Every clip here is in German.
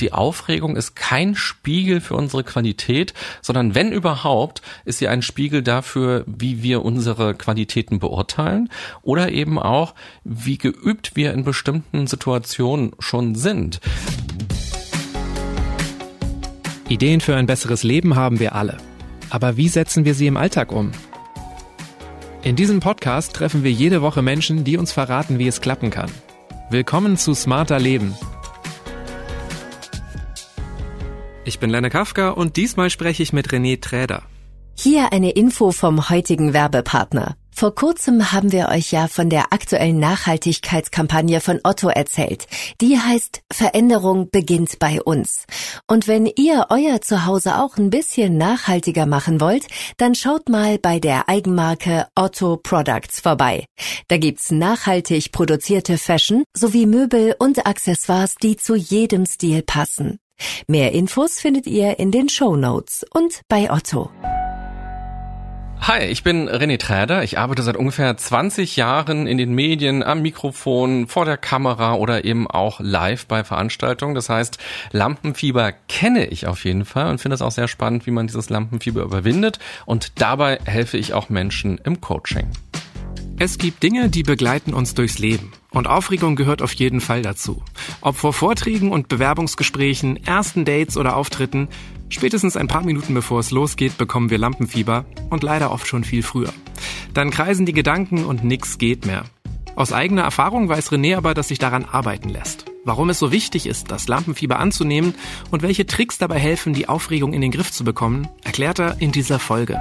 die Aufregung ist kein Spiegel für unsere Qualität, sondern wenn überhaupt, ist sie ein Spiegel dafür, wie wir unsere Qualitäten beurteilen oder eben auch, wie geübt wir in bestimmten Situationen schon sind. Ideen für ein besseres Leben haben wir alle. Aber wie setzen wir sie im Alltag um? In diesem Podcast treffen wir jede Woche Menschen, die uns verraten, wie es klappen kann. Willkommen zu Smarter Leben. Ich bin Lenne Kafka und diesmal spreche ich mit René Träder. Hier eine Info vom heutigen Werbepartner. Vor kurzem haben wir euch ja von der aktuellen Nachhaltigkeitskampagne von Otto erzählt. Die heißt Veränderung beginnt bei uns. Und wenn ihr euer Zuhause auch ein bisschen nachhaltiger machen wollt, dann schaut mal bei der Eigenmarke Otto Products vorbei. Da gibt's nachhaltig produzierte Fashion sowie Möbel und Accessoires, die zu jedem Stil passen. Mehr Infos findet ihr in den Show und bei Otto. Hi, ich bin René Träder. Ich arbeite seit ungefähr 20 Jahren in den Medien, am Mikrofon, vor der Kamera oder eben auch live bei Veranstaltungen. Das heißt, Lampenfieber kenne ich auf jeden Fall und finde es auch sehr spannend, wie man dieses Lampenfieber überwindet. Und dabei helfe ich auch Menschen im Coaching. Es gibt Dinge, die begleiten uns durchs Leben. Und Aufregung gehört auf jeden Fall dazu. Ob vor Vorträgen und Bewerbungsgesprächen, ersten Dates oder Auftritten, spätestens ein paar Minuten bevor es losgeht, bekommen wir Lampenfieber und leider oft schon viel früher. Dann kreisen die Gedanken und nix geht mehr. Aus eigener Erfahrung weiß René aber, dass sich daran arbeiten lässt. Warum es so wichtig ist, das Lampenfieber anzunehmen und welche Tricks dabei helfen, die Aufregung in den Griff zu bekommen, erklärt er in dieser Folge.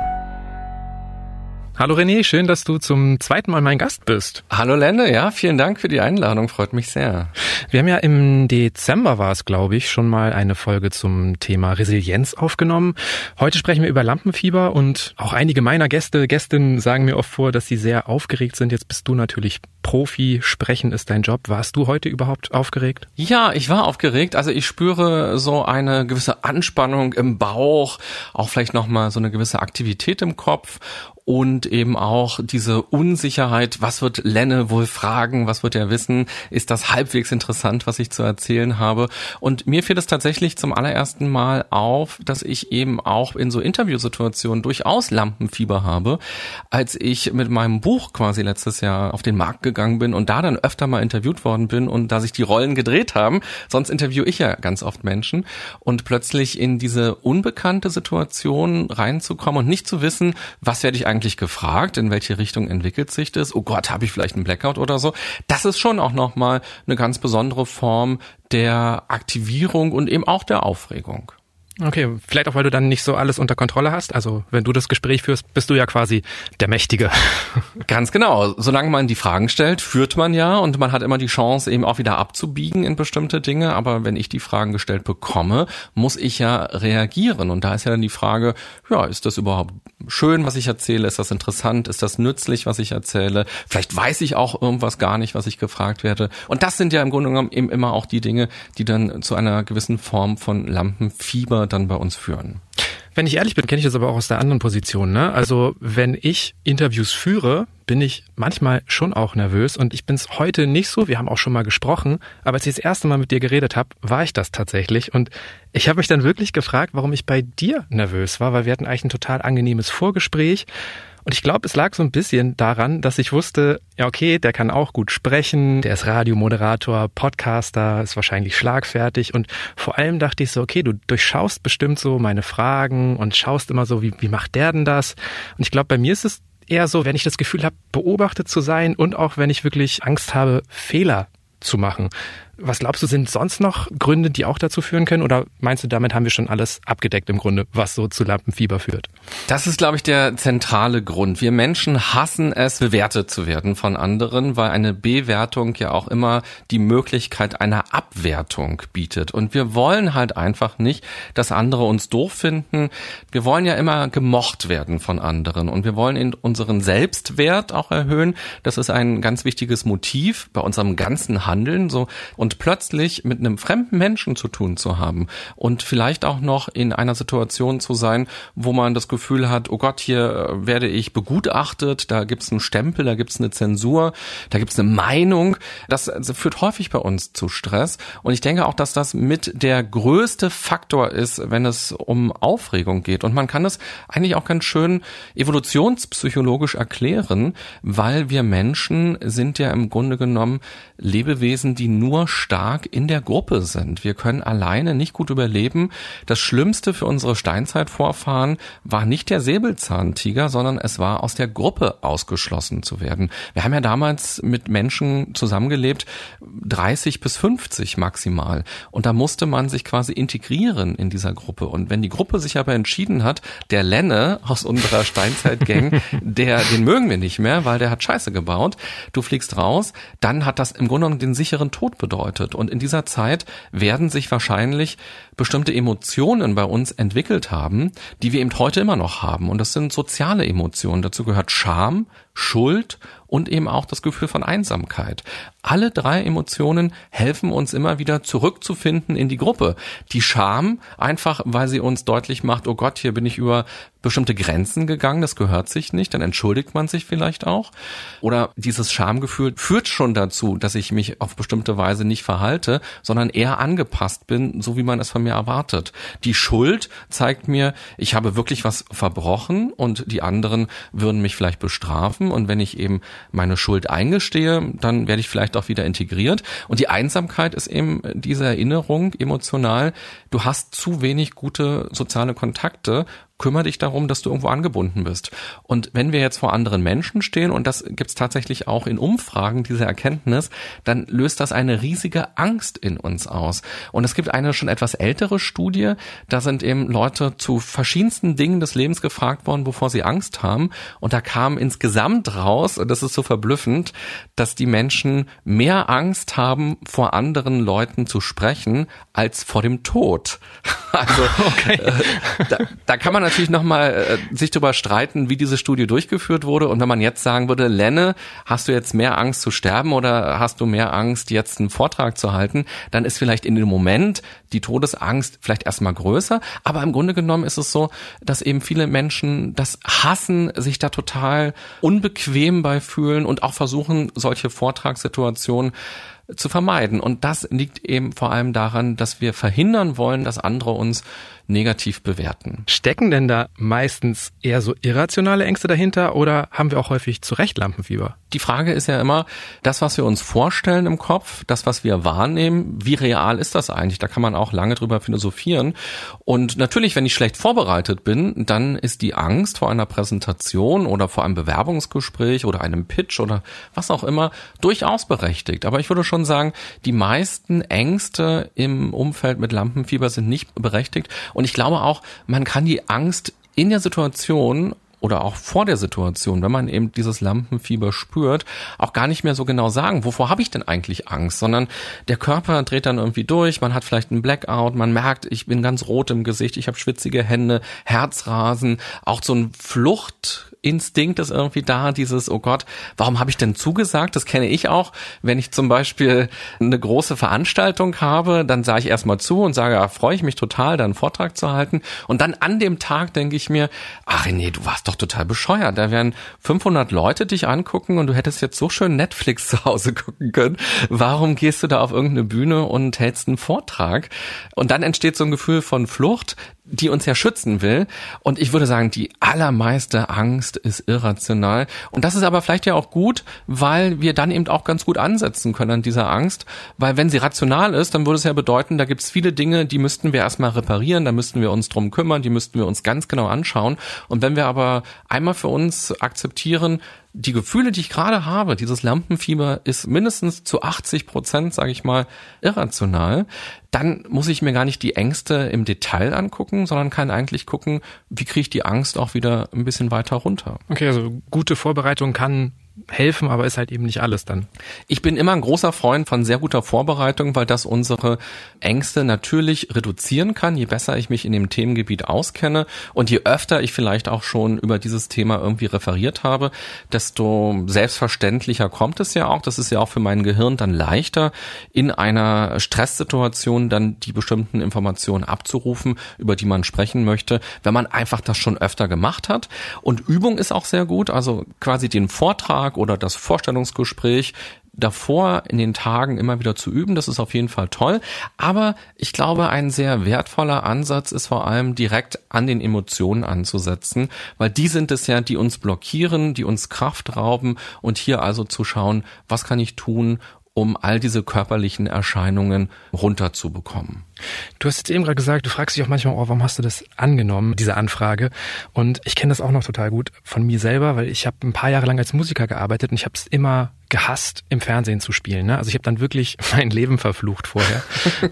Hallo René, schön, dass du zum zweiten Mal mein Gast bist. Hallo Lende, ja, vielen Dank für die Einladung, freut mich sehr. Wir haben ja im Dezember war es, glaube ich, schon mal eine Folge zum Thema Resilienz aufgenommen. Heute sprechen wir über Lampenfieber und auch einige meiner Gäste, Gästinnen sagen mir oft vor, dass sie sehr aufgeregt sind. Jetzt bist du natürlich Profi, sprechen ist dein Job. Warst du heute überhaupt aufgeregt? Ja, ich war aufgeregt. Also ich spüre so eine gewisse Anspannung im Bauch, auch vielleicht nochmal so eine gewisse Aktivität im Kopf und eben auch diese Unsicherheit, was wird Lenne wohl fragen, was wird er wissen, ist das halbwegs interessant, was ich zu erzählen habe. Und mir fiel es tatsächlich zum allerersten Mal auf, dass ich eben auch in so Interviewsituationen durchaus Lampenfieber habe, als ich mit meinem Buch quasi letztes Jahr auf den Markt gegangen bin und da dann öfter mal interviewt worden bin und da sich die Rollen gedreht haben, sonst interviewe ich ja ganz oft Menschen. Und plötzlich in diese unbekannte Situation reinzukommen und nicht zu wissen, was werde ich eigentlich eigentlich gefragt, in welche Richtung entwickelt sich das? Oh Gott, habe ich vielleicht einen Blackout oder so? Das ist schon auch nochmal eine ganz besondere Form der Aktivierung und eben auch der Aufregung. Okay, vielleicht auch, weil du dann nicht so alles unter Kontrolle hast. Also wenn du das Gespräch führst, bist du ja quasi der Mächtige. Ganz genau. Solange man die Fragen stellt, führt man ja und man hat immer die Chance, eben auch wieder abzubiegen in bestimmte Dinge. Aber wenn ich die Fragen gestellt bekomme, muss ich ja reagieren. Und da ist ja dann die Frage, ja, ist das überhaupt schön, was ich erzähle? Ist das interessant? Ist das nützlich, was ich erzähle? Vielleicht weiß ich auch irgendwas gar nicht, was ich gefragt werde. Und das sind ja im Grunde genommen eben immer auch die Dinge, die dann zu einer gewissen Form von Lampenfieber dann bei uns führen. Wenn ich ehrlich bin, kenne ich das aber auch aus der anderen Position. Ne? Also wenn ich Interviews führe, bin ich manchmal schon auch nervös und ich bin es heute nicht so. Wir haben auch schon mal gesprochen, aber als ich das erste Mal mit dir geredet habe, war ich das tatsächlich und ich habe mich dann wirklich gefragt, warum ich bei dir nervös war, weil wir hatten eigentlich ein total angenehmes Vorgespräch und ich glaube, es lag so ein bisschen daran, dass ich wusste, ja, okay, der kann auch gut sprechen, der ist Radiomoderator, Podcaster, ist wahrscheinlich schlagfertig. Und vor allem dachte ich so, okay, du durchschaust bestimmt so meine Fragen und schaust immer so, wie, wie macht der denn das? Und ich glaube, bei mir ist es eher so, wenn ich das Gefühl habe, beobachtet zu sein und auch wenn ich wirklich Angst habe, Fehler zu machen. Was glaubst du, sind sonst noch Gründe, die auch dazu führen können? Oder meinst du, damit haben wir schon alles abgedeckt im Grunde, was so zu Lampenfieber führt? Das ist, glaube ich, der zentrale Grund. Wir Menschen hassen es, bewertet zu werden von anderen, weil eine Bewertung ja auch immer die Möglichkeit einer Abwertung bietet. Und wir wollen halt einfach nicht, dass andere uns doof finden. Wir wollen ja immer gemocht werden von anderen. Und wir wollen unseren Selbstwert auch erhöhen. Das ist ein ganz wichtiges Motiv bei unserem ganzen Handeln. So. Und Und plötzlich mit einem fremden Menschen zu tun zu haben und vielleicht auch noch in einer Situation zu sein, wo man das Gefühl hat, oh Gott, hier äh, werde ich begutachtet, da gibt's einen Stempel, da gibt's eine Zensur, da gibt's eine Meinung. Das, das führt häufig bei uns zu Stress. Und ich denke auch, dass das mit der größte Faktor ist, wenn es um Aufregung geht. Und man kann es eigentlich auch ganz schön evolutionspsychologisch erklären, weil wir Menschen sind ja im Grunde genommen Lebewesen, die nur stark in der Gruppe sind. Wir können alleine nicht gut überleben. Das Schlimmste für unsere Steinzeitvorfahren war nicht der Säbelzahntiger, sondern es war aus der Gruppe ausgeschlossen zu werden. Wir haben ja damals mit Menschen zusammengelebt, 30 bis 50 maximal. Und da musste man sich quasi integrieren in dieser Gruppe. Und wenn die Gruppe sich aber entschieden hat, der Lenne aus unserer Steinzeitgang, der, den mögen wir nicht mehr, weil der hat Scheiße gebaut, du fliegst raus, dann hat das im Grunde genommen den sicheren Tod bedeutet. Und in dieser Zeit werden sich wahrscheinlich bestimmte Emotionen bei uns entwickelt haben, die wir eben heute immer noch haben. Und das sind soziale Emotionen. Dazu gehört Scham, Schuld und eben auch das Gefühl von Einsamkeit. Alle drei Emotionen helfen uns immer wieder zurückzufinden in die Gruppe. Die Scham, einfach weil sie uns deutlich macht, oh Gott, hier bin ich über bestimmte Grenzen gegangen, das gehört sich nicht, dann entschuldigt man sich vielleicht auch. Oder dieses Schamgefühl führt schon dazu, dass ich mich auf bestimmte Weise nicht verhalte, sondern eher angepasst bin, so wie man es von mir erwartet. Die Schuld zeigt mir, ich habe wirklich was verbrochen und die anderen würden mich vielleicht bestrafen und wenn ich eben meine Schuld eingestehe, dann werde ich vielleicht auch wieder integriert. Und die Einsamkeit ist eben diese Erinnerung emotional, du hast zu wenig gute soziale Kontakte kümmere dich darum, dass du irgendwo angebunden bist. Und wenn wir jetzt vor anderen Menschen stehen, und das gibt's tatsächlich auch in Umfragen, diese Erkenntnis, dann löst das eine riesige Angst in uns aus. Und es gibt eine schon etwas ältere Studie, da sind eben Leute zu verschiedensten Dingen des Lebens gefragt worden, wovor sie Angst haben. Und da kam insgesamt raus, und das ist so verblüffend, dass die Menschen mehr Angst haben, vor anderen Leuten zu sprechen, als vor dem Tod. Also okay. äh, da, da kann man natürlich nochmal äh, sich darüber streiten, wie diese Studie durchgeführt wurde. Und wenn man jetzt sagen würde, Lenne, hast du jetzt mehr Angst zu sterben oder hast du mehr Angst, jetzt einen Vortrag zu halten, dann ist vielleicht in dem Moment die Todesangst vielleicht erstmal größer. Aber im Grunde genommen ist es so, dass eben viele Menschen das hassen, sich da total unbequem bei fühlen und auch versuchen, solche Vortragssituationen zu vermeiden. Und das liegt eben vor allem daran, dass wir verhindern wollen, dass andere uns negativ bewerten. Stecken denn da meistens eher so irrationale Ängste dahinter oder haben wir auch häufig zu Recht Lampenfieber? Die Frage ist ja immer, das, was wir uns vorstellen im Kopf, das, was wir wahrnehmen, wie real ist das eigentlich? Da kann man auch lange drüber philosophieren. Und natürlich, wenn ich schlecht vorbereitet bin, dann ist die Angst vor einer Präsentation oder vor einem Bewerbungsgespräch oder einem Pitch oder was auch immer durchaus berechtigt. Aber ich würde schon sagen, die meisten Ängste im Umfeld mit Lampenfieber sind nicht berechtigt. Und ich glaube auch, man kann die Angst in der Situation oder auch vor der Situation, wenn man eben dieses Lampenfieber spürt, auch gar nicht mehr so genau sagen, wovor habe ich denn eigentlich Angst, sondern der Körper dreht dann irgendwie durch, man hat vielleicht einen Blackout, man merkt, ich bin ganz rot im Gesicht, ich habe schwitzige Hände, Herzrasen, auch so ein Flucht Instinkt ist irgendwie da, dieses, oh Gott, warum habe ich denn zugesagt? Das kenne ich auch. Wenn ich zum Beispiel eine große Veranstaltung habe, dann sage ich erstmal zu und sage, ja, freue ich mich total, da einen Vortrag zu halten. Und dann an dem Tag denke ich mir, ach nee, du warst doch total bescheuert. Da werden 500 Leute dich angucken und du hättest jetzt so schön Netflix zu Hause gucken können. Warum gehst du da auf irgendeine Bühne und hältst einen Vortrag? Und dann entsteht so ein Gefühl von Flucht, die uns ja schützen will. Und ich würde sagen, die allermeiste Angst ist irrational. Und das ist aber vielleicht ja auch gut, weil wir dann eben auch ganz gut ansetzen können an dieser Angst. Weil wenn sie rational ist, dann würde es ja bedeuten, da gibt es viele Dinge, die müssten wir erstmal reparieren, da müssten wir uns drum kümmern, die müssten wir uns ganz genau anschauen. Und wenn wir aber einmal für uns akzeptieren, die Gefühle, die ich gerade habe, dieses Lampenfieber ist mindestens zu 80 Prozent, sage ich mal, irrational, dann muss ich mir gar nicht die Ängste im Detail angucken, sondern kann eigentlich gucken, wie kriege ich die Angst auch wieder ein bisschen weiter runter. Okay, also gute Vorbereitung kann helfen, aber ist halt eben nicht alles dann. Ich bin immer ein großer Freund von sehr guter Vorbereitung, weil das unsere Ängste natürlich reduzieren kann, je besser ich mich in dem Themengebiet auskenne und je öfter ich vielleicht auch schon über dieses Thema irgendwie referiert habe, desto selbstverständlicher kommt es ja auch. Das ist ja auch für mein Gehirn dann leichter, in einer Stresssituation dann die bestimmten Informationen abzurufen, über die man sprechen möchte, wenn man einfach das schon öfter gemacht hat. Und Übung ist auch sehr gut, also quasi den Vortrag oder das Vorstellungsgespräch davor in den Tagen immer wieder zu üben. Das ist auf jeden Fall toll. Aber ich glaube, ein sehr wertvoller Ansatz ist vor allem direkt an den Emotionen anzusetzen, weil die sind es ja, die uns blockieren, die uns Kraft rauben und hier also zu schauen, was kann ich tun, um all diese körperlichen Erscheinungen runterzubekommen. Du hast jetzt eben gerade gesagt, du fragst dich auch manchmal, oh, warum hast du das angenommen, diese Anfrage? Und ich kenne das auch noch total gut von mir selber, weil ich habe ein paar Jahre lang als Musiker gearbeitet und ich habe es immer gehasst, im Fernsehen zu spielen. Ne? Also ich habe dann wirklich mein Leben verflucht vorher.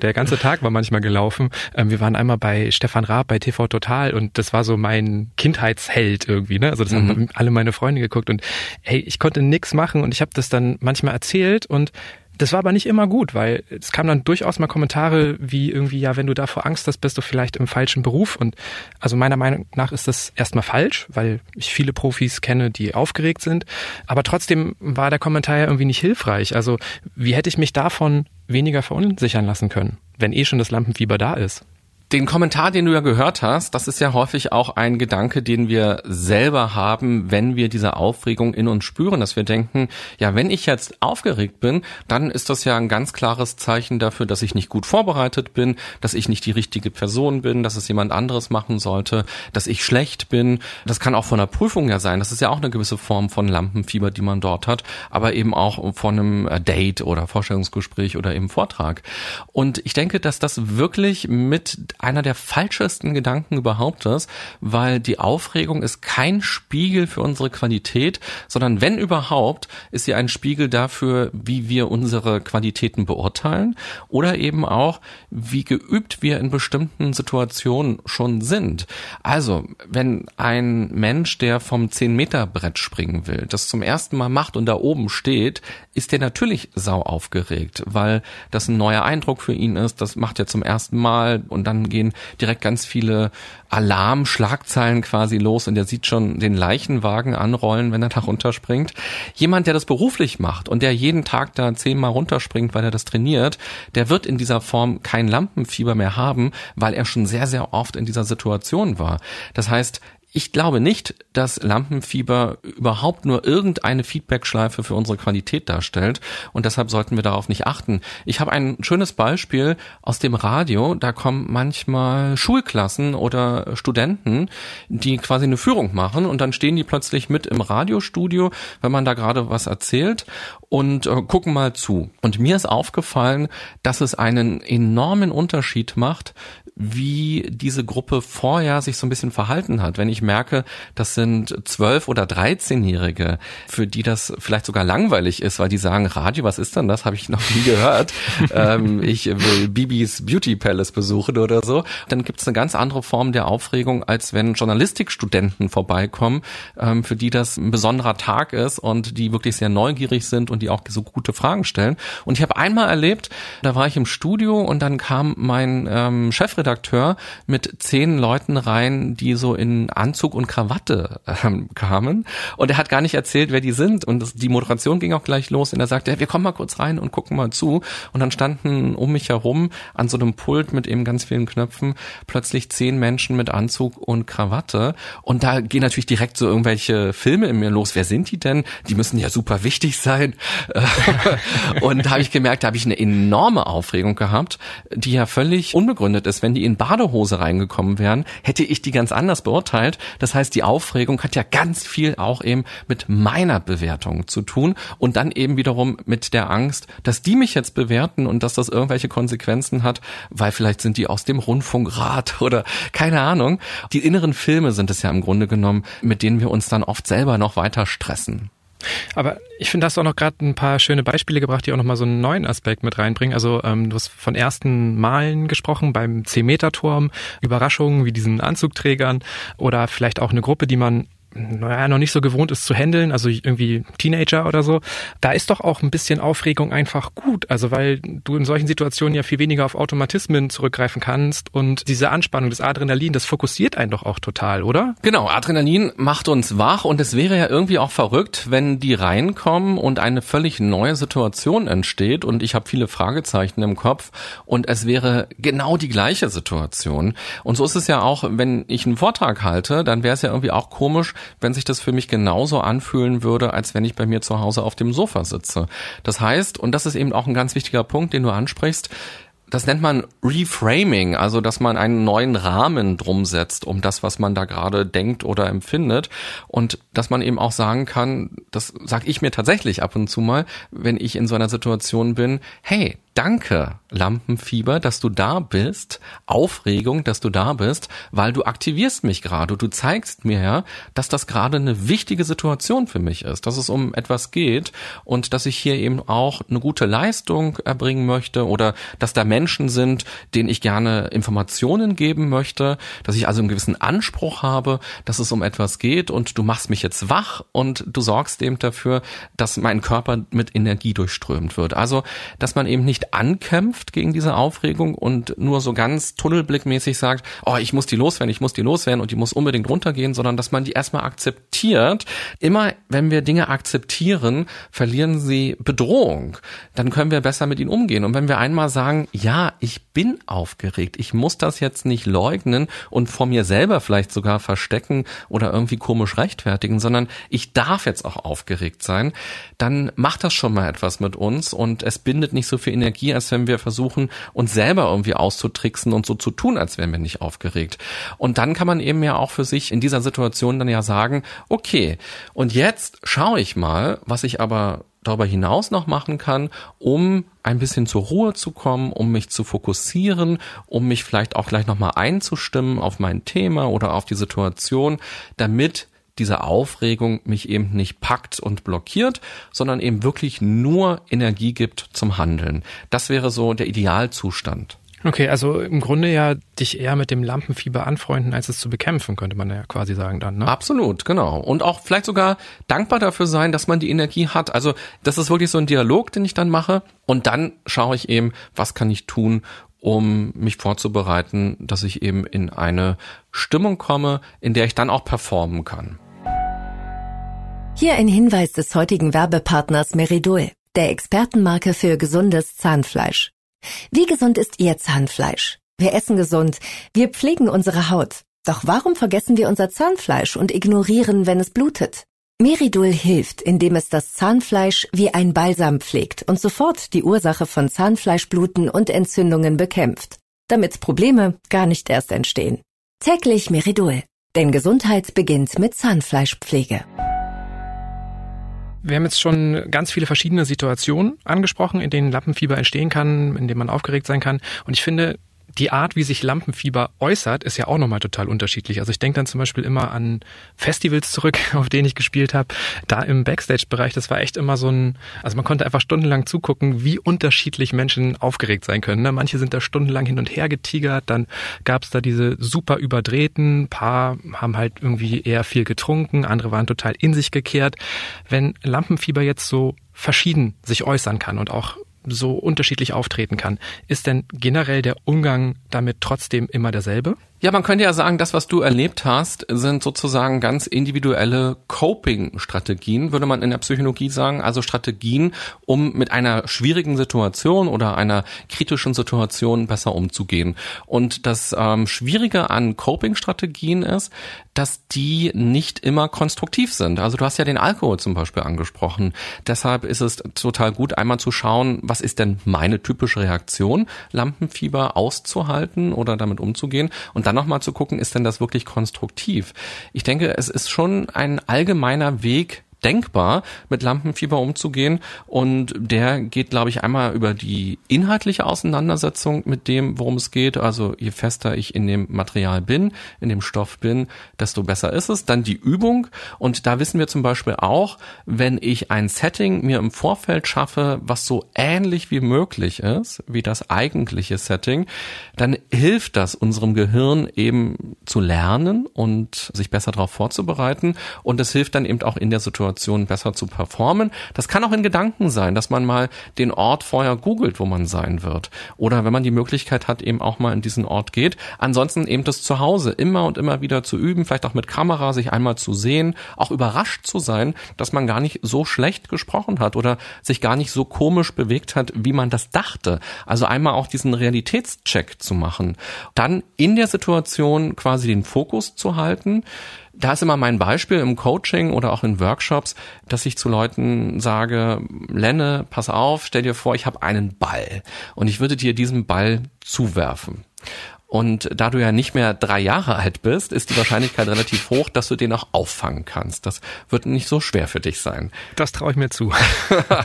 Der ganze Tag war manchmal gelaufen. Ähm, wir waren einmal bei Stefan Raab bei TV Total und das war so mein Kindheitsheld irgendwie. Ne? Also das mhm. haben alle meine Freunde geguckt und hey, ich konnte nix machen und ich habe das dann manchmal erzählt und das war aber nicht immer gut, weil es kam dann durchaus mal Kommentare wie irgendwie, ja, wenn du davor Angst hast, bist du vielleicht im falschen Beruf. Und also meiner Meinung nach ist das erstmal falsch, weil ich viele Profis kenne, die aufgeregt sind. Aber trotzdem war der Kommentar ja irgendwie nicht hilfreich. Also wie hätte ich mich davon weniger verunsichern lassen können, wenn eh schon das Lampenfieber da ist? Den Kommentar, den du ja gehört hast, das ist ja häufig auch ein Gedanke, den wir selber haben, wenn wir diese Aufregung in uns spüren, dass wir denken, ja, wenn ich jetzt aufgeregt bin, dann ist das ja ein ganz klares Zeichen dafür, dass ich nicht gut vorbereitet bin, dass ich nicht die richtige Person bin, dass es jemand anderes machen sollte, dass ich schlecht bin. Das kann auch von einer Prüfung ja sein. Das ist ja auch eine gewisse Form von Lampenfieber, die man dort hat, aber eben auch von einem äh, Date oder Vorstellungsgespräch oder eben Vortrag. Und ich denke, dass das wirklich mit einer der falschesten Gedanken überhaupt ist, weil die Aufregung ist kein Spiegel für unsere Qualität, sondern wenn überhaupt, ist sie ein Spiegel dafür, wie wir unsere Qualitäten beurteilen oder eben auch, wie geübt wir in bestimmten Situationen schon sind. Also, wenn ein Mensch, der vom 10-Meter-Brett springen will, das zum ersten Mal macht und da oben steht, ist der natürlich sau aufgeregt, weil das ein neuer Eindruck für ihn ist, das macht er zum ersten Mal und dann gehen direkt ganz viele Alarmschlagzeilen quasi los und er sieht schon den Leichenwagen anrollen, wenn er da runterspringt. Jemand, der das beruflich macht und der jeden Tag da zehnmal runterspringt, weil er das trainiert, der wird in dieser Form kein Lampenfieber mehr haben, weil er schon sehr, sehr oft in dieser Situation war. Das heißt, ich glaube nicht, dass Lampenfieber überhaupt nur irgendeine Feedbackschleife für unsere Qualität darstellt und deshalb sollten wir darauf nicht achten. Ich habe ein schönes Beispiel aus dem Radio, da kommen manchmal Schulklassen oder Studenten, die quasi eine Führung machen und dann stehen die plötzlich mit im Radiostudio, wenn man da gerade was erzählt und äh, gucken mal zu. Und mir ist aufgefallen, dass es einen enormen Unterschied macht, wie diese Gruppe vorher sich so ein bisschen verhalten hat. Wenn ich merke, das sind zwölf oder dreizehnjährige, für die das vielleicht sogar langweilig ist, weil die sagen, Radio, was ist denn das? Habe ich noch nie gehört. ähm, ich will Bibis Beauty Palace besuchen oder so. Dann gibt es eine ganz andere Form der Aufregung, als wenn Journalistikstudenten vorbeikommen, ähm, für die das ein besonderer Tag ist und die wirklich sehr neugierig sind und die auch so gute Fragen stellen. Und ich habe einmal erlebt, da war ich im Studio und dann kam mein ähm, Chefredakteur mit zehn Leuten rein, die so in Anzug und Krawatte ähm, kamen. Und er hat gar nicht erzählt, wer die sind. Und das, die Moderation ging auch gleich los und er sagte, wir kommen mal kurz rein und gucken mal zu. Und dann standen um mich herum an so einem Pult mit eben ganz vielen Knöpfen plötzlich zehn Menschen mit Anzug und Krawatte. Und da gehen natürlich direkt so irgendwelche Filme in mir los. Wer sind die denn? Die müssen ja super wichtig sein. und da habe ich gemerkt, da habe ich eine enorme Aufregung gehabt, die ja völlig unbegründet ist. Wenn die in Badehose reingekommen wären, hätte ich die ganz anders beurteilt. Das heißt, die Aufregung hat ja ganz viel auch eben mit meiner Bewertung zu tun und dann eben wiederum mit der Angst, dass die mich jetzt bewerten und dass das irgendwelche Konsequenzen hat, weil vielleicht sind die aus dem Rundfunkrat oder keine Ahnung. Die inneren Filme sind es ja im Grunde genommen, mit denen wir uns dann oft selber noch weiter stressen. Aber ich finde, hast du auch noch gerade ein paar schöne Beispiele gebracht, die auch nochmal so einen neuen Aspekt mit reinbringen. Also ähm, du hast von ersten Malen gesprochen beim 10-Meter-Turm, Überraschungen wie diesen Anzugträgern oder vielleicht auch eine Gruppe, die man naja, noch nicht so gewohnt ist zu handeln, also irgendwie Teenager oder so, da ist doch auch ein bisschen Aufregung einfach gut. Also weil du in solchen Situationen ja viel weniger auf Automatismen zurückgreifen kannst und diese Anspannung, das Adrenalin, das fokussiert einen doch auch total, oder? Genau, Adrenalin macht uns wach und es wäre ja irgendwie auch verrückt, wenn die reinkommen und eine völlig neue Situation entsteht und ich habe viele Fragezeichen im Kopf und es wäre genau die gleiche Situation. Und so ist es ja auch, wenn ich einen Vortrag halte, dann wäre es ja irgendwie auch komisch, wenn sich das für mich genauso anfühlen würde, als wenn ich bei mir zu Hause auf dem Sofa sitze. Das heißt, und das ist eben auch ein ganz wichtiger Punkt, den du ansprichst, das nennt man Reframing, also dass man einen neuen Rahmen drum setzt, um das, was man da gerade denkt oder empfindet. Und dass man eben auch sagen kann, das sage ich mir tatsächlich ab und zu mal, wenn ich in so einer Situation bin, hey, danke, Lampenfieber, dass du da bist, Aufregung, dass du da bist, weil du aktivierst mich gerade. Du zeigst mir ja, dass das gerade eine wichtige Situation für mich ist, dass es um etwas geht und dass ich hier eben auch eine gute Leistung erbringen möchte oder dass da Menschen sind, denen ich gerne Informationen geben möchte, dass ich also einen gewissen Anspruch habe, dass es um etwas geht und du machst mich jetzt wach und du sorgst eben dafür, dass mein Körper mit Energie durchströmt wird. Also, dass man eben nicht ankämpft gegen diese Aufregung und nur so ganz tunnelblickmäßig sagt, oh, ich muss die loswerden, ich muss die loswerden und die muss unbedingt runtergehen, sondern dass man die erstmal akzeptiert. Immer wenn wir Dinge akzeptieren, verlieren sie Bedrohung. Dann können wir besser mit ihnen umgehen. Und wenn wir einmal sagen, ja, ich bin aufgeregt, ich muss das jetzt nicht leugnen und vor mir selber vielleicht sogar verstecken oder irgendwie komisch rechtfertigen, sondern ich darf jetzt auch aufgeregt sein, dann macht das schon mal etwas mit uns und es bindet nicht so viel Energie Energie, als wenn wir versuchen, uns selber irgendwie auszutricksen und so zu tun, als wären wir nicht aufgeregt. Und dann kann man eben ja auch für sich in dieser Situation dann ja sagen, okay, und jetzt schaue ich mal, was ich aber darüber hinaus noch machen kann, um ein bisschen zur Ruhe zu kommen, um mich zu fokussieren, um mich vielleicht auch gleich nochmal einzustimmen auf mein Thema oder auf die Situation, damit diese Aufregung mich eben nicht packt und blockiert, sondern eben wirklich nur Energie gibt zum Handeln. Das wäre so der Idealzustand. Okay, also im Grunde ja dich eher mit dem Lampenfieber anfreunden, als es zu bekämpfen, könnte man ja quasi sagen dann, ne? Absolut, genau. Und auch vielleicht sogar dankbar dafür sein, dass man die Energie hat. Also das ist wirklich so ein Dialog, den ich dann mache. Und dann schaue ich eben, was kann ich tun, um mich vorzubereiten, dass ich eben in eine Stimmung komme, in der ich dann auch performen kann. Hier ein Hinweis des heutigen Werbepartners Meridol, der Expertenmarke für gesundes Zahnfleisch. Wie gesund ist Ihr Zahnfleisch? Wir essen gesund, wir pflegen unsere Haut. Doch warum vergessen wir unser Zahnfleisch und ignorieren, wenn es blutet? Meridol hilft, indem es das Zahnfleisch wie ein Balsam pflegt und sofort die Ursache von Zahnfleischbluten und Entzündungen bekämpft, damit Probleme gar nicht erst entstehen. Täglich Meridol, denn Gesundheit beginnt mit Zahnfleischpflege. Wir haben jetzt schon ganz viele verschiedene Situationen angesprochen, in denen Lampenfieber entstehen kann, in denen man aufgeregt sein kann. Und ich finde, die Art, wie sich Lampenfieber äußert, ist ja auch nochmal total unterschiedlich. Also ich denke dann zum Beispiel immer an Festivals zurück, auf denen ich gespielt habe. Da im Backstage-Bereich, das war echt immer so ein, also man konnte einfach stundenlang zugucken, wie unterschiedlich Menschen aufgeregt sein können. Ne? Manche sind da stundenlang hin und her getigert, dann gab es da diese super überdrehten, paar haben halt irgendwie eher viel getrunken, andere waren total in sich gekehrt. Wenn Lampenfieber jetzt so verschieden sich äußern kann und auch so unterschiedlich auftreten kann. Ist denn generell der Umgang damit trotzdem immer derselbe? Ja, man könnte ja sagen, das, was du erlebt hast, sind sozusagen ganz individuelle Coping-Strategien, würde man in der Psychologie sagen. Also Strategien, um mit einer schwierigen Situation oder einer kritischen Situation besser umzugehen. Und das ähm, Schwierige an Coping-Strategien ist, dass die nicht immer konstruktiv sind. Also du hast ja den Alkohol zum Beispiel angesprochen. Deshalb ist es total gut, einmal zu schauen, was ist denn meine typische Reaktion, Lampenfieber auszuhalten oder damit umzugehen. Und dann nochmal zu gucken, ist denn das wirklich konstruktiv? Ich denke, es ist schon ein allgemeiner Weg, denkbar, mit Lampenfieber umzugehen. Und der geht, glaube ich, einmal über die inhaltliche Auseinandersetzung mit dem, worum es geht. Also je fester ich in dem Material bin, in dem Stoff bin, desto besser ist es. Dann die Übung. Und da wissen wir zum Beispiel auch, wenn ich ein Setting mir im Vorfeld schaffe, was so ähnlich wie möglich ist, wie das eigentliche Setting, dann hilft das unserem Gehirn eben zu lernen und sich besser darauf vorzubereiten. Und es hilft dann eben auch in der Situation, Situation besser zu performen. Das kann auch in Gedanken sein, dass man mal den Ort vorher googelt, wo man sein wird. Oder wenn man die Möglichkeit hat, eben auch mal in diesen Ort geht. Ansonsten eben das Zuhause immer und immer wieder zu üben, vielleicht auch mit Kamera sich einmal zu sehen, auch überrascht zu sein, dass man gar nicht so schlecht gesprochen hat oder sich gar nicht so komisch bewegt hat, wie man das dachte. Also einmal auch diesen Realitätscheck zu machen. Dann in der Situation quasi den Fokus zu halten da ist immer mein Beispiel im Coaching oder auch in Workshops, dass ich zu Leuten sage, Lenne, pass auf, stell dir vor, ich habe einen Ball und ich würde dir diesen Ball zuwerfen. Und da du ja nicht mehr drei Jahre alt bist, ist die Wahrscheinlichkeit relativ hoch, dass du den auch auffangen kannst. Das wird nicht so schwer für dich sein. Das traue ich mir zu.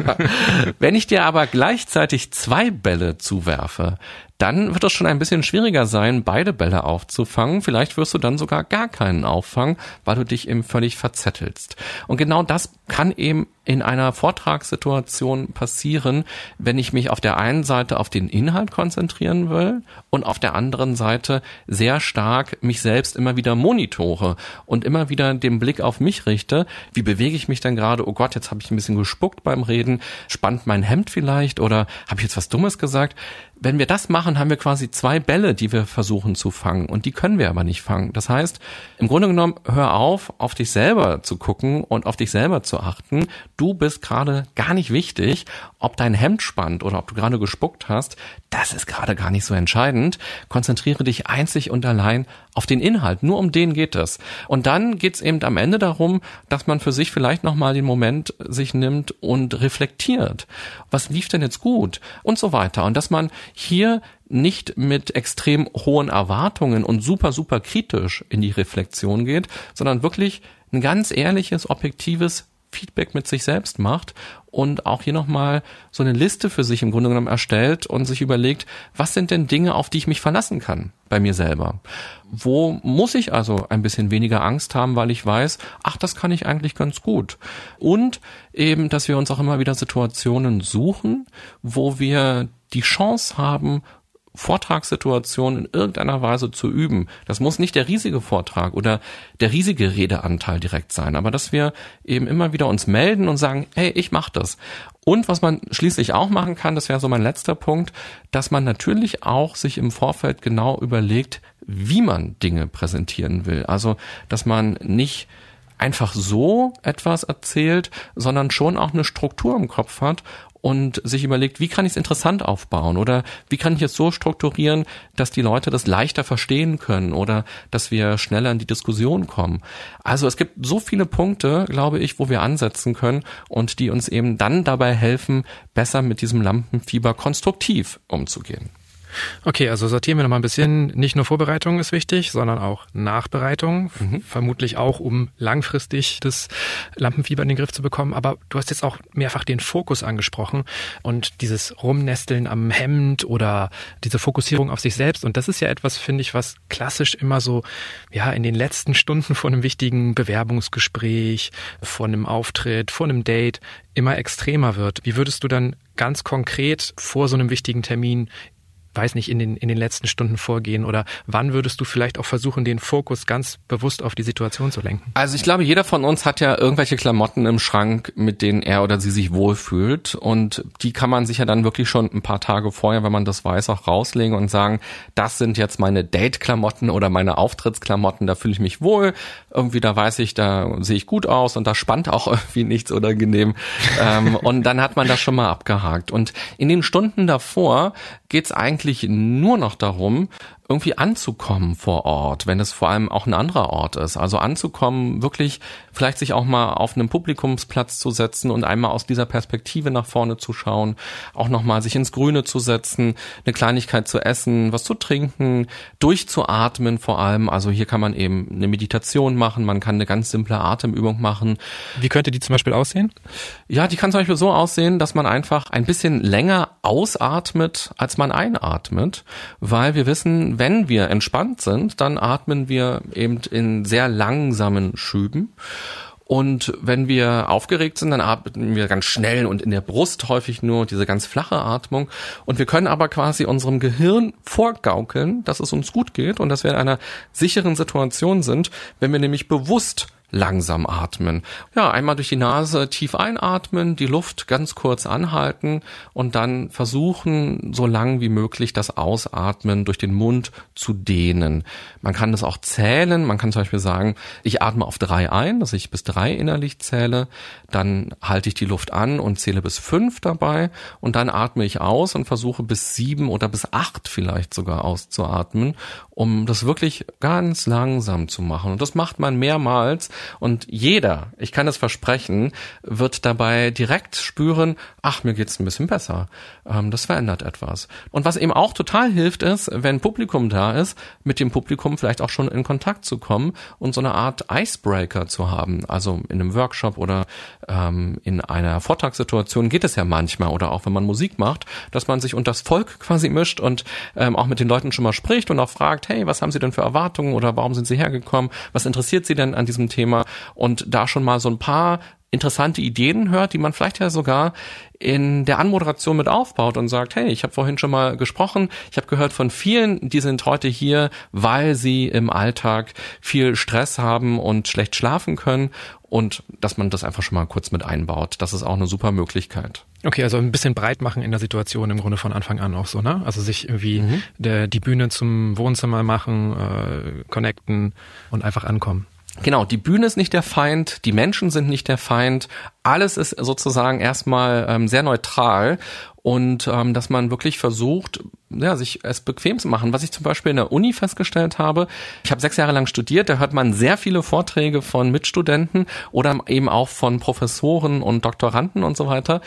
Wenn ich dir aber gleichzeitig zwei Bälle zuwerfe, dann wird es schon ein bisschen schwieriger sein, beide Bälle aufzufangen. Vielleicht wirst du dann sogar gar keinen auffangen, weil du dich eben völlig verzettelst. Und genau das kann eben in einer Vortragssituation passieren, wenn ich mich auf der einen Seite auf den Inhalt konzentrieren will und auf der anderen Seite sehr stark mich selbst immer wieder monitore und immer wieder den Blick auf mich richte. Wie bewege ich mich denn gerade? Oh Gott, jetzt habe ich ein bisschen gespuckt beim Reden. Spannt mein Hemd vielleicht oder habe ich jetzt was Dummes gesagt? wenn wir das machen, haben wir quasi zwei Bälle, die wir versuchen zu fangen und die können wir aber nicht fangen. Das heißt, im Grunde genommen, hör auf, auf dich selber zu gucken und auf dich selber zu achten. Du bist gerade gar nicht wichtig, ob dein Hemd spannt oder ob du gerade gespuckt hast. Das ist gerade gar nicht so entscheidend. Konzentriere dich einzig und allein auf den Inhalt. Nur um den geht es. Und dann geht es eben am Ende darum, dass man für sich vielleicht nochmal den Moment sich nimmt und reflektiert. Was lief denn jetzt gut? Und so weiter. Und dass man hier nicht mit extrem hohen Erwartungen und super, super kritisch in die Reflexion geht, sondern wirklich ein ganz ehrliches, objektives Feedback mit sich selbst macht und auch hier nochmal so eine Liste für sich im Grunde genommen erstellt und sich überlegt, was sind denn Dinge, auf die ich mich verlassen kann bei mir selber? Wo muss ich also ein bisschen weniger Angst haben, weil ich weiß, ach, das kann ich eigentlich ganz gut. Und eben, dass wir uns auch immer wieder Situationen suchen, wo wir die Chance haben, Vortragssituation in irgendeiner Weise zu üben. Das muss nicht der riesige Vortrag oder der riesige Redeanteil direkt sein, aber dass wir eben immer wieder uns melden und sagen, hey, ich mach das. Und was man schließlich auch machen kann, das wäre so mein letzter Punkt, dass man natürlich auch sich im Vorfeld genau überlegt, wie man Dinge präsentieren will. Also, dass man nicht einfach so etwas erzählt, sondern schon auch eine Struktur im Kopf hat und sich überlegt, wie kann ich es interessant aufbauen oder wie kann ich es so strukturieren, dass die Leute das leichter verstehen können oder dass wir schneller in die Diskussion kommen. Also es gibt so viele Punkte, glaube ich, wo wir ansetzen können und die uns eben dann dabei helfen, besser mit diesem Lampenfieber konstruktiv umzugehen. Okay, also sortieren wir noch mal ein bisschen. Nicht nur Vorbereitung ist wichtig, sondern auch Nachbereitung. Mhm. Vermutlich auch, um langfristig das Lampenfieber in den Griff zu bekommen. Aber du hast jetzt auch mehrfach den Fokus angesprochen und dieses Rumnesteln am Hemd oder diese Fokussierung auf sich selbst. Und das ist ja etwas, finde ich, was klassisch immer so, ja, in den letzten Stunden vor einem wichtigen Bewerbungsgespräch, vor einem Auftritt, vor einem Date immer extremer wird. Wie würdest du dann ganz konkret vor so einem wichtigen Termin weiß nicht, in den, in den letzten Stunden vorgehen? Oder wann würdest du vielleicht auch versuchen, den Fokus ganz bewusst auf die Situation zu lenken? Also ich glaube, jeder von uns hat ja irgendwelche Klamotten im Schrank, mit denen er oder sie sich wohlfühlt. Und die kann man sich ja dann wirklich schon ein paar Tage vorher, wenn man das weiß, auch rauslegen und sagen, das sind jetzt meine Date-Klamotten oder meine Auftrittsklamotten, da fühle ich mich wohl. Irgendwie da weiß ich, da sehe ich gut aus und da spannt auch irgendwie nichts unangenehm. ähm, und dann hat man das schon mal abgehakt. Und in den Stunden davor geht's eigentlich nur noch darum, irgendwie anzukommen vor Ort, wenn es vor allem auch ein anderer Ort ist. Also anzukommen, wirklich vielleicht sich auch mal auf einem Publikumsplatz zu setzen und einmal aus dieser Perspektive nach vorne zu schauen, auch nochmal sich ins Grüne zu setzen, eine Kleinigkeit zu essen, was zu trinken, durchzuatmen vor allem. Also hier kann man eben eine Meditation machen, man kann eine ganz simple Atemübung machen. Wie könnte die zum Beispiel aussehen? Ja, die kann zum Beispiel so aussehen, dass man einfach ein bisschen länger ausatmet, als man einatmet, weil wir wissen, wenn wir entspannt sind, dann atmen wir eben in sehr langsamen Schüben. Und wenn wir aufgeregt sind, dann atmen wir ganz schnell und in der Brust häufig nur diese ganz flache Atmung. Und wir können aber quasi unserem Gehirn vorgaukeln, dass es uns gut geht und dass wir in einer sicheren Situation sind, wenn wir nämlich bewusst langsam atmen. Ja, einmal durch die Nase tief einatmen, die Luft ganz kurz anhalten und dann versuchen, so lang wie möglich das Ausatmen durch den Mund zu dehnen. Man kann das auch zählen. Man kann zum Beispiel sagen, ich atme auf drei ein, dass ich bis drei innerlich zähle. Dann halte ich die Luft an und zähle bis fünf dabei und dann atme ich aus und versuche bis sieben oder bis acht vielleicht sogar auszuatmen, um das wirklich ganz langsam zu machen. Und das macht man mehrmals und jeder, ich kann es versprechen, wird dabei direkt spüren, ach, mir geht's ein bisschen besser. Ähm, das verändert etwas. Und was eben auch total hilft, ist, wenn Publikum da ist, mit dem Publikum vielleicht auch schon in Kontakt zu kommen und so eine Art Icebreaker zu haben. Also in einem Workshop oder ähm, in einer Vortragssituation geht es ja manchmal oder auch wenn man Musik macht, dass man sich unter das Volk quasi mischt und ähm, auch mit den Leuten schon mal spricht und auch fragt, hey, was haben Sie denn für Erwartungen oder warum sind Sie hergekommen? Was interessiert Sie denn an diesem Thema? Und da schon mal so ein paar interessante Ideen hört, die man vielleicht ja sogar in der Anmoderation mit aufbaut und sagt, hey, ich habe vorhin schon mal gesprochen, ich habe gehört von vielen, die sind heute hier, weil sie im Alltag viel Stress haben und schlecht schlafen können und dass man das einfach schon mal kurz mit einbaut. Das ist auch eine super Möglichkeit. Okay, also ein bisschen breit machen in der Situation im Grunde von Anfang an auch so, ne? Also sich irgendwie mhm. der, die Bühne zum Wohnzimmer machen, äh, connecten und einfach ankommen. Genau, die Bühne ist nicht der Feind, die Menschen sind nicht der Feind, alles ist sozusagen erstmal ähm, sehr neutral und ähm, dass man wirklich versucht, ja, sich es bequem zu machen. Was ich zum Beispiel in der Uni festgestellt habe, ich habe sechs Jahre lang studiert, da hört man sehr viele Vorträge von Mitstudenten oder eben auch von Professoren und Doktoranden und so weiter.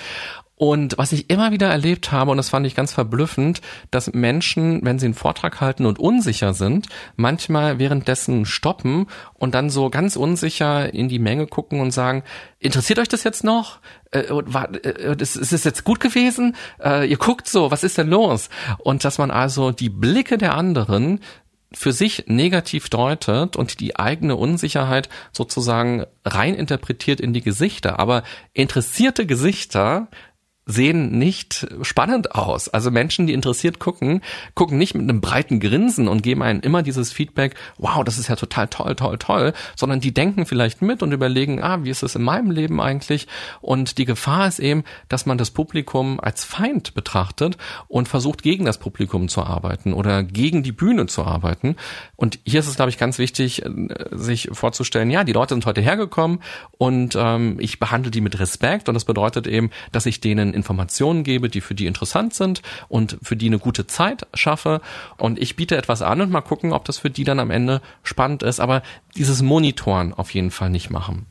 Und was ich immer wieder erlebt habe, und das fand ich ganz verblüffend, dass Menschen, wenn sie einen Vortrag halten und unsicher sind, manchmal währenddessen stoppen und dann so ganz unsicher in die Menge gucken und sagen, interessiert euch das jetzt noch? Äh, war, äh, ist, ist es jetzt gut gewesen? Äh, ihr guckt so, was ist denn los? Und dass man also die Blicke der anderen für sich negativ deutet und die eigene Unsicherheit sozusagen rein interpretiert in die Gesichter. Aber interessierte Gesichter sehen nicht spannend aus. Also Menschen, die interessiert gucken, gucken nicht mit einem breiten Grinsen und geben einen immer dieses Feedback, wow, das ist ja total toll, toll, toll, sondern die denken vielleicht mit und überlegen, ah, wie ist es in meinem Leben eigentlich? Und die Gefahr ist eben, dass man das Publikum als Feind betrachtet und versucht, gegen das Publikum zu arbeiten oder gegen die Bühne zu arbeiten. Und hier ist es, glaube ich, ganz wichtig, äh, sich vorzustellen, ja, die Leute sind heute hergekommen und ähm, ich behandle die mit Respekt und das bedeutet eben, dass ich denen Informationen gebe, die für die interessant sind und für die eine gute Zeit schaffe. Und ich biete etwas an und mal gucken, ob das für die dann am Ende spannend ist. Aber dieses Monitoren auf jeden Fall nicht machen.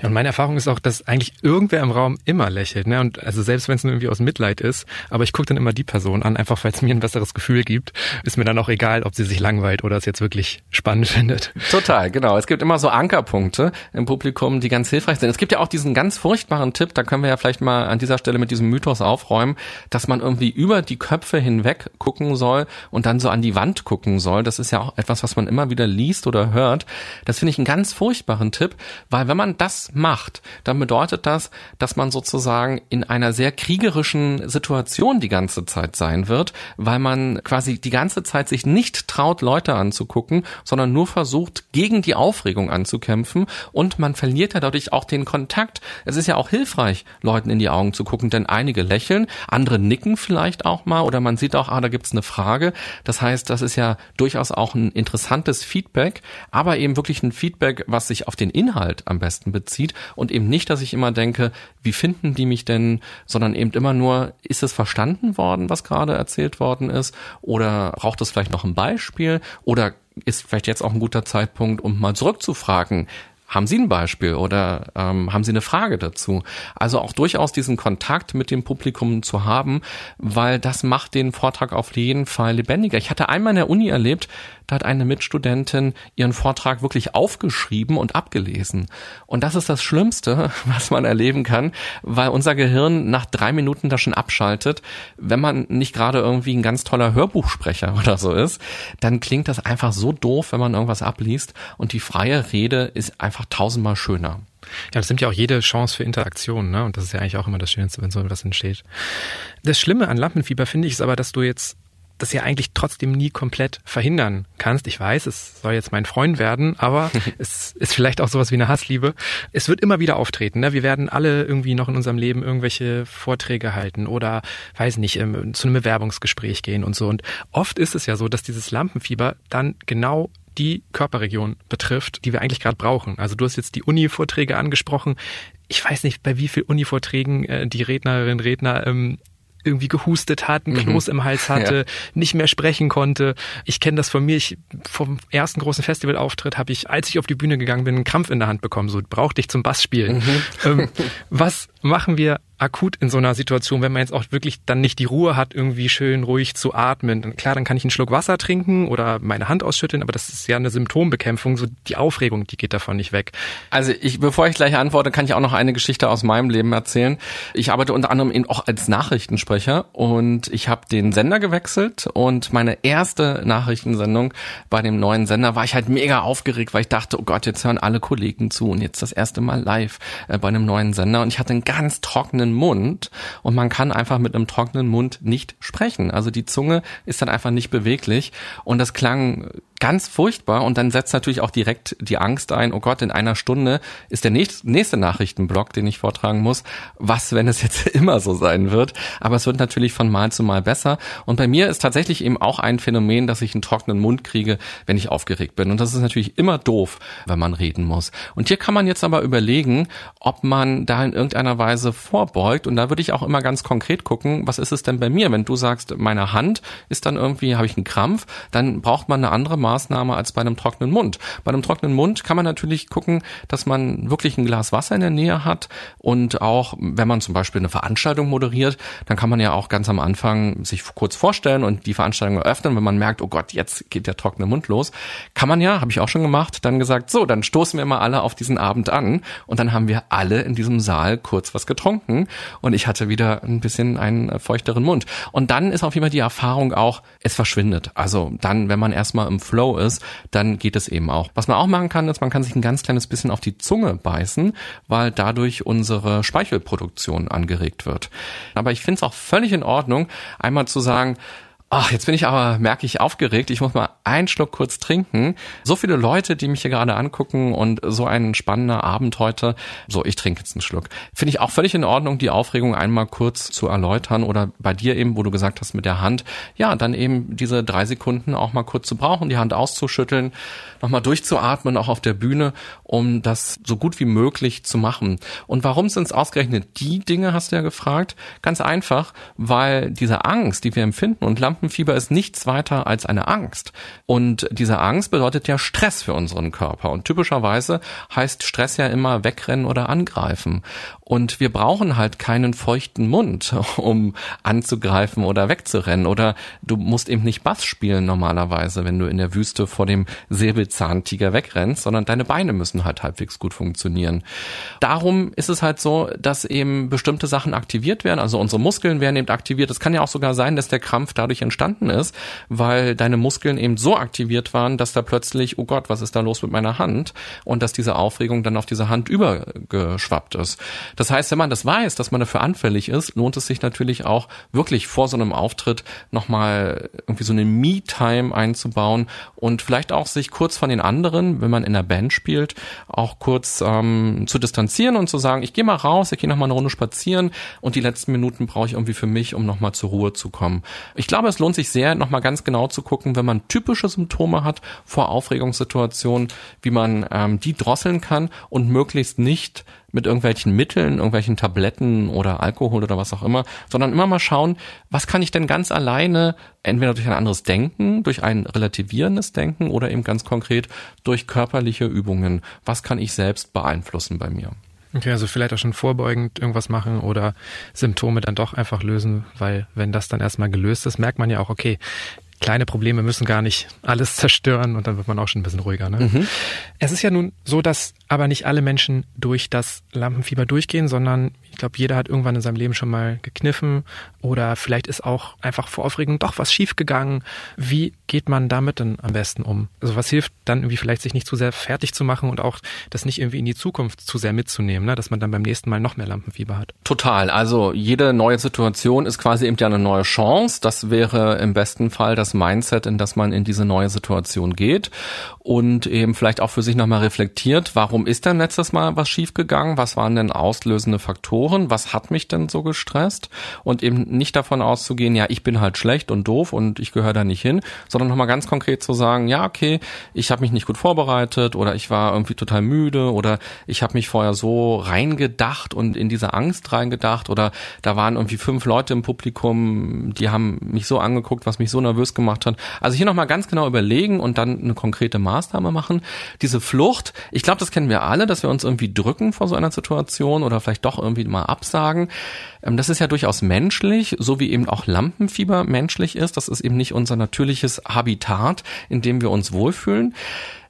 Ja, und meine Erfahrung ist auch, dass eigentlich irgendwer im Raum immer lächelt. Ne? Und also selbst wenn es nur irgendwie aus Mitleid ist, aber ich gucke dann immer die Person an, einfach weil es mir ein besseres Gefühl gibt. Ist mir dann auch egal, ob sie sich langweilt oder es jetzt wirklich spannend findet. Total, genau. Es gibt immer so Ankerpunkte im Publikum, die ganz hilfreich sind. Es gibt ja auch diesen ganz furchtbaren Tipp, da können wir ja vielleicht mal an dieser Stelle mit diesem Mythos aufräumen, dass man irgendwie über die Köpfe hinweg gucken soll und dann so an die Wand gucken soll. Das ist ja auch etwas, was man immer wieder liest oder hört. Das finde ich einen ganz furchtbaren Tipp, weil wenn man das macht, dann bedeutet das, dass man sozusagen in einer sehr kriegerischen Situation die ganze Zeit sein wird, weil man quasi die ganze Zeit sich nicht traut, Leute anzugucken, sondern nur versucht, gegen die Aufregung anzukämpfen und man verliert ja dadurch auch den Kontakt. Es ist ja auch hilfreich, Leuten in die Augen zu gucken, denn einige lächeln, andere nicken vielleicht auch mal oder man sieht auch, ah, da gibt's eine Frage. Das heißt, das ist ja durchaus auch ein interessantes Feedback, aber eben wirklich ein Feedback, was sich auf den Inhalt am besten bezieht und eben nicht, dass ich immer denke, wie finden die mich denn, sondern eben immer nur, ist es verstanden worden, was gerade erzählt worden ist? Oder braucht es vielleicht noch ein Beispiel? Oder ist vielleicht jetzt auch ein guter Zeitpunkt, um mal zurückzufragen, haben Sie ein Beispiel oder ähm, haben Sie eine Frage dazu? Also auch durchaus diesen Kontakt mit dem Publikum zu haben, weil das macht den Vortrag auf jeden Fall lebendiger. Ich hatte einmal in der Uni erlebt, da hat eine Mitstudentin ihren Vortrag wirklich aufgeschrieben und abgelesen. Und das ist das Schlimmste, was man erleben kann, weil unser Gehirn nach drei Minuten da schon abschaltet. Wenn man nicht gerade irgendwie ein ganz toller Hörbuchsprecher oder so ist, dann klingt das einfach so doof, wenn man irgendwas abliest. Und die freie Rede ist einfach tausendmal schöner. Ja, das nimmt ja auch jede Chance für Interaktion, ne? Und das ist ja eigentlich auch immer das Schönste, wenn so etwas entsteht. Das Schlimme an Lampenfieber finde ich ist aber, dass du jetzt das ja eigentlich trotzdem nie komplett verhindern kannst. Ich weiß, es soll jetzt mein Freund werden, aber es ist vielleicht auch sowas wie eine Hassliebe. Es wird immer wieder auftreten. Ne? Wir werden alle irgendwie noch in unserem Leben irgendwelche Vorträge halten oder, weiß nicht, ähm, zu einem Bewerbungsgespräch gehen und so. Und oft ist es ja so, dass dieses Lampenfieber dann genau die Körperregion betrifft, die wir eigentlich gerade brauchen. Also du hast jetzt die Uni-Vorträge angesprochen. Ich weiß nicht, bei wie viel Uni-Vorträgen äh, die Rednerinnen Redner ähm, irgendwie gehustet hat, ein mhm. Kloß mhm. im Hals hatte, ja. nicht mehr sprechen konnte. Ich kenne das von mir. Ich, vom ersten großen Festivalauftritt habe ich, als ich auf die Bühne gegangen bin, einen Krampf in der Hand bekommen. So brauchte ich zum Bass spielen. Mhm. Ähm, was machen wir akut in so einer Situation, wenn man jetzt auch wirklich dann nicht die Ruhe hat, irgendwie schön ruhig zu atmen. Klar, dann kann ich einen Schluck Wasser trinken oder meine Hand ausschütteln, aber das ist ja eine Symptombekämpfung. So die Aufregung, die geht davon nicht weg. Also ich, bevor ich gleich antworte, kann ich auch noch eine Geschichte aus meinem Leben erzählen. Ich arbeite unter anderem eben auch als Nachrichtensprecher und ich habe den Sender gewechselt und meine erste Nachrichtensendung bei dem neuen Sender war ich halt mega aufgeregt, weil ich dachte, oh Gott, jetzt hören alle Kollegen zu und jetzt das erste Mal live äh, bei einem neuen Sender und ich hatte einen ganz trockenen trockenen Mund und man kann einfach mit einem trockenen Mund nicht sprechen. Also die Zunge ist dann einfach nicht beweglich und das klang ganz furchtbar und dann setzt natürlich auch direkt die Angst ein, oh Gott, in einer Stunde ist der nächste Nachrichtenblock, den ich vortragen muss. Was, wenn es jetzt immer so sein wird? Aber es wird natürlich von Mal zu Mal besser. Und bei mir ist tatsächlich eben auch ein Phänomen, dass ich einen trockenen Mund kriege, wenn ich aufgeregt bin. Und das ist natürlich immer doof, wenn man reden muss. Und hier kann man jetzt aber überlegen, ob man da in irgendeiner Weise vorbeugt. Und da würde ich auch immer ganz konkret gucken, was ist es denn bei mir? Wenn du sagst, meine Hand ist dann irgendwie, habe ich einen Krampf, dann braucht man eine andere Maßnahme als bei einem trockenen Mund. Bei einem trockenen Mund kann man natürlich gucken, dass man wirklich ein Glas Wasser in der Nähe hat und auch, wenn man zum Beispiel eine Veranstaltung moderiert, dann kann man ja auch ganz am Anfang sich kurz vorstellen und die Veranstaltung eröffnen. Wenn man merkt, oh Gott, jetzt geht der trockene Mund los, kann man ja, habe ich auch schon gemacht, dann gesagt, so, dann stoßen wir mal alle auf diesen Abend an und dann haben wir alle in diesem Saal kurz was getrunken und ich hatte wieder ein bisschen einen feuchteren Mund. Und dann ist auf jeden Fall die Erfahrung auch, es verschwindet. Also dann, wenn man erstmal im Flow Flow ist, dann geht es eben auch. Was man auch machen kann, ist, man kann sich ein ganz kleines bisschen auf die Zunge beißen, weil dadurch unsere Speichelproduktion angeregt wird. Aber ich finde es auch völlig in Ordnung, einmal zu sagen, Ach, jetzt bin ich aber, merke ich, aufgeregt. Ich muss mal einen Schluck kurz trinken. So viele Leute, die mich hier gerade angucken und so ein spannender Abend heute. So, ich trinke jetzt einen Schluck. Finde ich auch völlig in Ordnung, die Aufregung einmal kurz zu erläutern oder bei dir eben, wo du gesagt hast mit der Hand, ja, dann eben diese drei Sekunden auch mal kurz zu brauchen, die Hand auszuschütteln, nochmal durchzuatmen, auch auf der Bühne, um das so gut wie möglich zu machen. Und warum sind es ausgerechnet die Dinge, hast du ja gefragt? Ganz einfach, weil diese Angst, die wir empfinden und Lampenfieber ist nichts weiter als eine Angst. Und diese Angst bedeutet ja Stress für unseren Körper. Und typischerweise heißt Stress ja immer wegrennen oder angreifen. Und wir brauchen halt keinen feuchten Mund, um anzugreifen oder wegzurennen. Oder du musst eben nicht Bass spielen normalerweise, wenn du in der Wüste vor dem Säbelzahntiger wegrennst, sondern deine Beine müssen halt halbwegs gut funktionieren. Darum ist es halt so, dass eben bestimmte Sachen aktiviert werden. Also unsere Muskeln werden eben aktiviert. Es kann ja auch sogar sein, dass der Krampf dadurch entstanden ist, weil deine Muskeln eben so aktiviert waren, dass da plötzlich, oh Gott, was ist da los mit meiner Hand? Und dass diese Aufregung dann auf diese Hand übergeschwappt ist. Das heißt, wenn man das weiß, dass man dafür anfällig ist, lohnt es sich natürlich auch wirklich vor so einem Auftritt nochmal irgendwie so eine Me-Time einzubauen und vielleicht auch sich kurz von den anderen, wenn man in der Band spielt, auch kurz ähm, zu distanzieren und zu sagen, ich gehe mal raus, ich gehe nochmal eine Runde spazieren und die letzten Minuten brauche ich irgendwie für mich, um nochmal zur Ruhe zu kommen. Ich glaube, es lohnt sich sehr, nochmal ganz genau zu gucken, wenn man typische Symptome hat vor Aufregungssituationen, wie man ähm, die drosseln kann und möglichst nicht mit irgendwelchen Mitteln, irgendwelchen Tabletten oder Alkohol oder was auch immer, sondern immer mal schauen, was kann ich denn ganz alleine, entweder durch ein anderes Denken, durch ein relativierendes Denken oder eben ganz konkret durch körperliche Übungen, was kann ich selbst beeinflussen bei mir. Okay, also vielleicht auch schon vorbeugend irgendwas machen oder Symptome dann doch einfach lösen, weil wenn das dann erstmal gelöst ist, merkt man ja auch, okay, kleine Probleme müssen gar nicht alles zerstören und dann wird man auch schon ein bisschen ruhiger. Ne? Mhm. Es ist ja nun so, dass aber nicht alle Menschen durch das Lampenfieber durchgehen, sondern ich glaube, jeder hat irgendwann in seinem Leben schon mal gekniffen oder vielleicht ist auch einfach vor Aufregung doch was schiefgegangen. Wie geht man damit denn am besten um? Also was hilft dann irgendwie vielleicht sich nicht zu sehr fertig zu machen und auch das nicht irgendwie in die Zukunft zu sehr mitzunehmen, ne? dass man dann beim nächsten Mal noch mehr Lampenfieber hat? Total. Also jede neue Situation ist quasi eben ja eine neue Chance. Das wäre im besten Fall das Mindset, in das man in diese neue Situation geht und eben vielleicht auch für sich nochmal reflektiert, warum ist denn letztes Mal was schiefgegangen? Was waren denn auslösende Faktoren? Was hat mich denn so gestresst? Und eben nicht davon auszugehen, ja, ich bin halt schlecht und doof und ich gehöre da nicht hin, sondern nochmal ganz konkret zu sagen, ja, okay, ich habe mich nicht gut vorbereitet oder ich war irgendwie total müde oder ich habe mich vorher so reingedacht und in diese Angst reingedacht oder da waren irgendwie fünf Leute im Publikum, die haben mich so angeguckt, was mich so nervös gemacht hat. Also hier nochmal ganz genau überlegen und dann eine konkrete Maßnahme machen. Diese Flucht, ich glaube, das kennen wir alle, dass wir uns irgendwie drücken vor so einer Situation oder vielleicht doch irgendwie mal absagen. Ähm, das ist ja durchaus menschlich, so wie eben auch Lampenfieber menschlich ist. Das ist eben nicht unser natürliches Habitat, in dem wir uns wohlfühlen.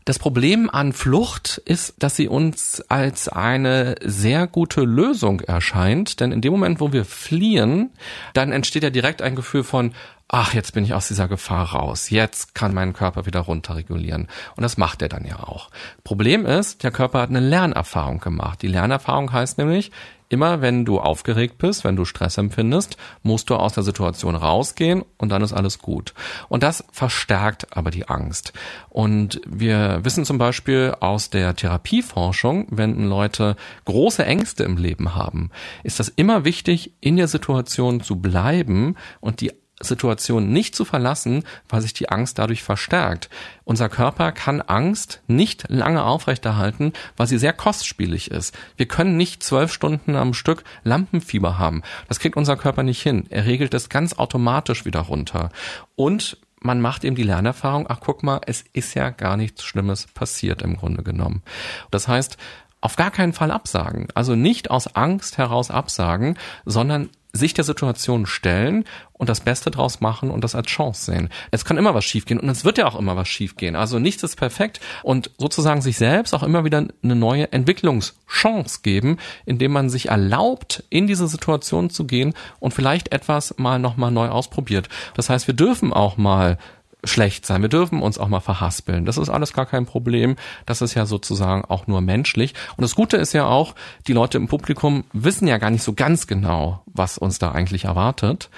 Das Problem an Flucht ist, dass sie uns als eine sehr gute Lösung erscheint, denn in dem Moment, wo wir fliehen, dann entsteht ja direkt ein Gefühl von, ach, jetzt bin ich aus dieser Gefahr raus, jetzt kann mein Körper wieder runterregulieren. Und das macht er dann ja auch. Problem ist, der Körper hat eine Lernerfahrung gemacht. Die Lernerfahrung heißt nämlich, immer wenn du aufgeregt bist, wenn du Stress empfindest, musst du aus der Situation rausgehen und dann ist alles gut. Und das verstärkt aber die Angst. Und wir wissen zum Beispiel aus der Therapieforschung, wenn Leute große Ängste im Leben haben, ist das immer wichtig, in der Situation zu bleiben und die Situation nicht zu verlassen, weil sich die Angst dadurch verstärkt. Unser Körper kann Angst nicht lange aufrechterhalten, weil sie sehr kostspielig ist. Wir können nicht zwölf Stunden am Stück Lampenfieber haben. Das kriegt unser Körper nicht hin. Er regelt es ganz automatisch wieder runter. Und man macht eben die Lernerfahrung, ach guck mal, es ist ja gar nichts Schlimmes passiert im Grunde genommen. Das heißt, auf gar keinen Fall absagen. Also nicht aus Angst heraus absagen, sondern sich der Situation stellen und das Beste draus machen und das als Chance sehen. Es kann immer was schiefgehen und es wird ja auch immer was schiefgehen. Also nichts ist perfekt und sozusagen sich selbst auch immer wieder eine neue Entwicklungschance geben, indem man sich erlaubt, in diese Situation zu gehen und vielleicht etwas mal nochmal neu ausprobiert. Das heißt, wir dürfen auch mal schlecht sein. Wir dürfen uns auch mal verhaspeln. Das ist alles gar kein Problem. Das ist ja sozusagen auch nur menschlich. Und das Gute ist ja auch, die Leute im Publikum wissen ja gar nicht so ganz genau, was uns da eigentlich erwartet.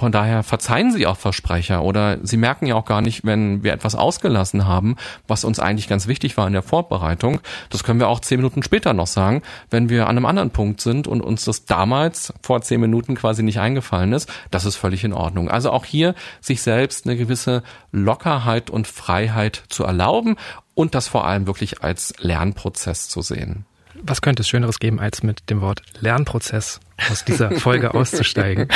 Von daher verzeihen sie auch Versprecher oder sie merken ja auch gar nicht, wenn wir etwas ausgelassen haben, was uns eigentlich ganz wichtig war in der Vorbereitung. Das können wir auch zehn Minuten später noch sagen, wenn wir an einem anderen Punkt sind und uns das damals vor zehn Minuten quasi nicht eingefallen ist. Das ist völlig in Ordnung. Also auch hier sich selbst eine gewisse Lockerheit und Freiheit zu erlauben und das vor allem wirklich als Lernprozess zu sehen. Was könnte es Schöneres geben, als mit dem Wort Lernprozess aus dieser Folge auszusteigen?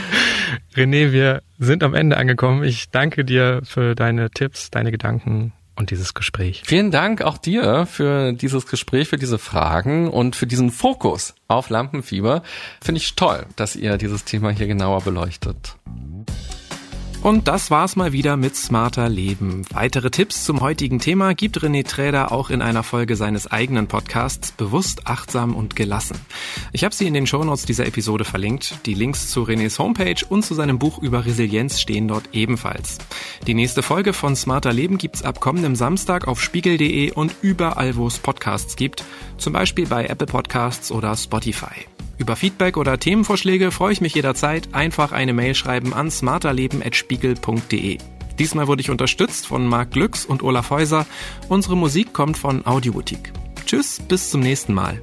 René, wir sind am Ende angekommen. Ich danke dir für deine Tipps, deine Gedanken und dieses Gespräch. Vielen Dank auch dir für dieses Gespräch, für diese Fragen und für diesen Fokus auf Lampenfieber. Finde ich toll, dass ihr dieses Thema hier genauer beleuchtet. Und das war's mal wieder mit Smarter Leben. Weitere Tipps zum heutigen Thema gibt René Träder auch in einer Folge seines eigenen Podcasts Bewusst, achtsam und gelassen. Ich habe sie in den Shownotes dieser Episode verlinkt. Die Links zu Renés Homepage und zu seinem Buch über Resilienz stehen dort ebenfalls. Die nächste Folge von Smarter Leben gibt's ab kommendem Samstag auf spiegel.de und überall, wo es Podcasts gibt, zum Beispiel bei Apple Podcasts oder Spotify. Über Feedback oder Themenvorschläge freue ich mich jederzeit. Einfach eine Mail schreiben an smarterleben.spiegel.de. Diesmal wurde ich unterstützt von Marc Glücks und Olaf Häuser. Unsere Musik kommt von Audioboutique. Tschüss, bis zum nächsten Mal.